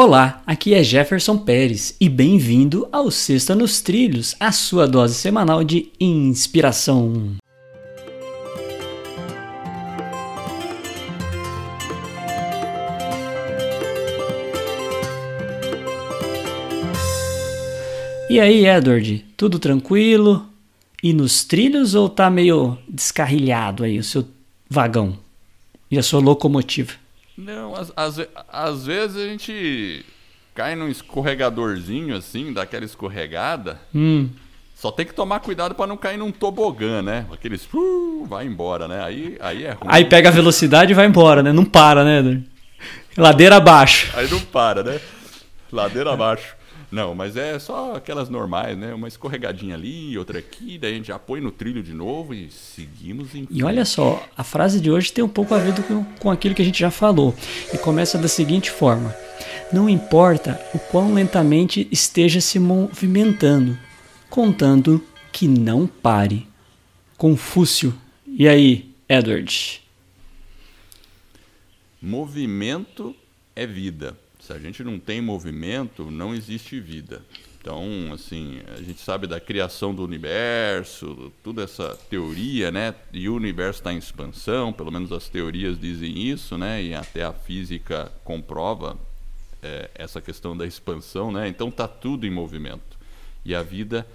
Olá, aqui é Jefferson Pérez e bem-vindo ao Sexta nos Trilhos, a sua dose semanal de inspiração. E aí, Edward, tudo tranquilo? E nos trilhos ou tá meio descarrilhado aí o seu vagão e a sua locomotiva? Não, às, vezes a gente cai num escorregadorzinho assim, daquela escorregada. Hum. Só tem que tomar cuidado para não cair num tobogã, né? Aqueles uh, vai embora, né? Aí, aí é ruim. Aí pega a velocidade e vai embora, né? Não para, né? Ladeira abaixo. Aí não para, né? Ladeira abaixo. Não, mas é só aquelas normais, né? Uma escorregadinha ali, outra aqui, daí a gente já põe no trilho de novo e seguimos em E olha só, a frase de hoje tem um pouco a ver com, com aquilo que a gente já falou. E começa da seguinte forma: Não importa o quão lentamente esteja se movimentando, contando que não pare. Confúcio. E aí, Edward? Movimento é vida. Se a gente não tem movimento, não existe vida. Então, assim, a gente sabe da criação do universo, toda essa teoria, né? E o universo está em expansão, pelo menos as teorias dizem isso, né? E até a física comprova é, essa questão da expansão, né? Então tá tudo em movimento. E a vida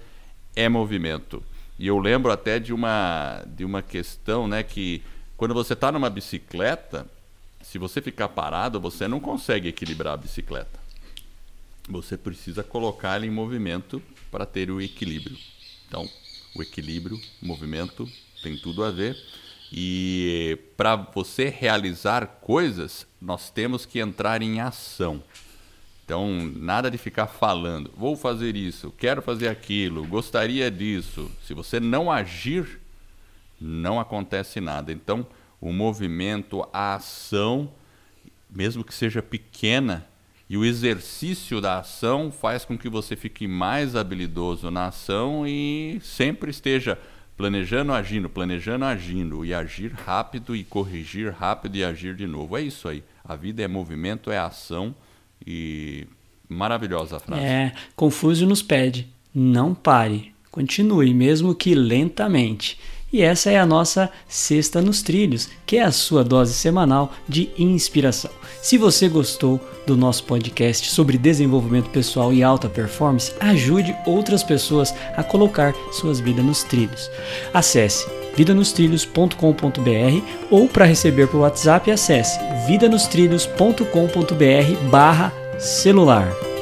é movimento. E eu lembro até de uma de uma questão, né? Que quando você está numa bicicleta, se você ficar parado, você não consegue equilibrar a bicicleta. Você precisa colocá-la em movimento para ter o equilíbrio. Então, o equilíbrio, o movimento, tem tudo a ver. E para você realizar coisas, nós temos que entrar em ação. Então, nada de ficar falando, vou fazer isso, quero fazer aquilo, gostaria disso. Se você não agir, não acontece nada. Então, o movimento, a ação, mesmo que seja pequena, e o exercício da ação faz com que você fique mais habilidoso na ação e sempre esteja planejando, agindo, planejando, agindo, e agir rápido e corrigir rápido e agir de novo. É isso aí. A vida é movimento, é ação e maravilhosa a frase. É, Confúcio nos pede: não pare, continue, mesmo que lentamente. E essa é a nossa Sexta nos Trilhos, que é a sua dose semanal de inspiração. Se você gostou do nosso podcast sobre desenvolvimento pessoal e alta performance, ajude outras pessoas a colocar suas vidas nos trilhos. Acesse vidanostrilhos.com.br ou para receber por WhatsApp acesse vidanostrilhos.com.br barra celular.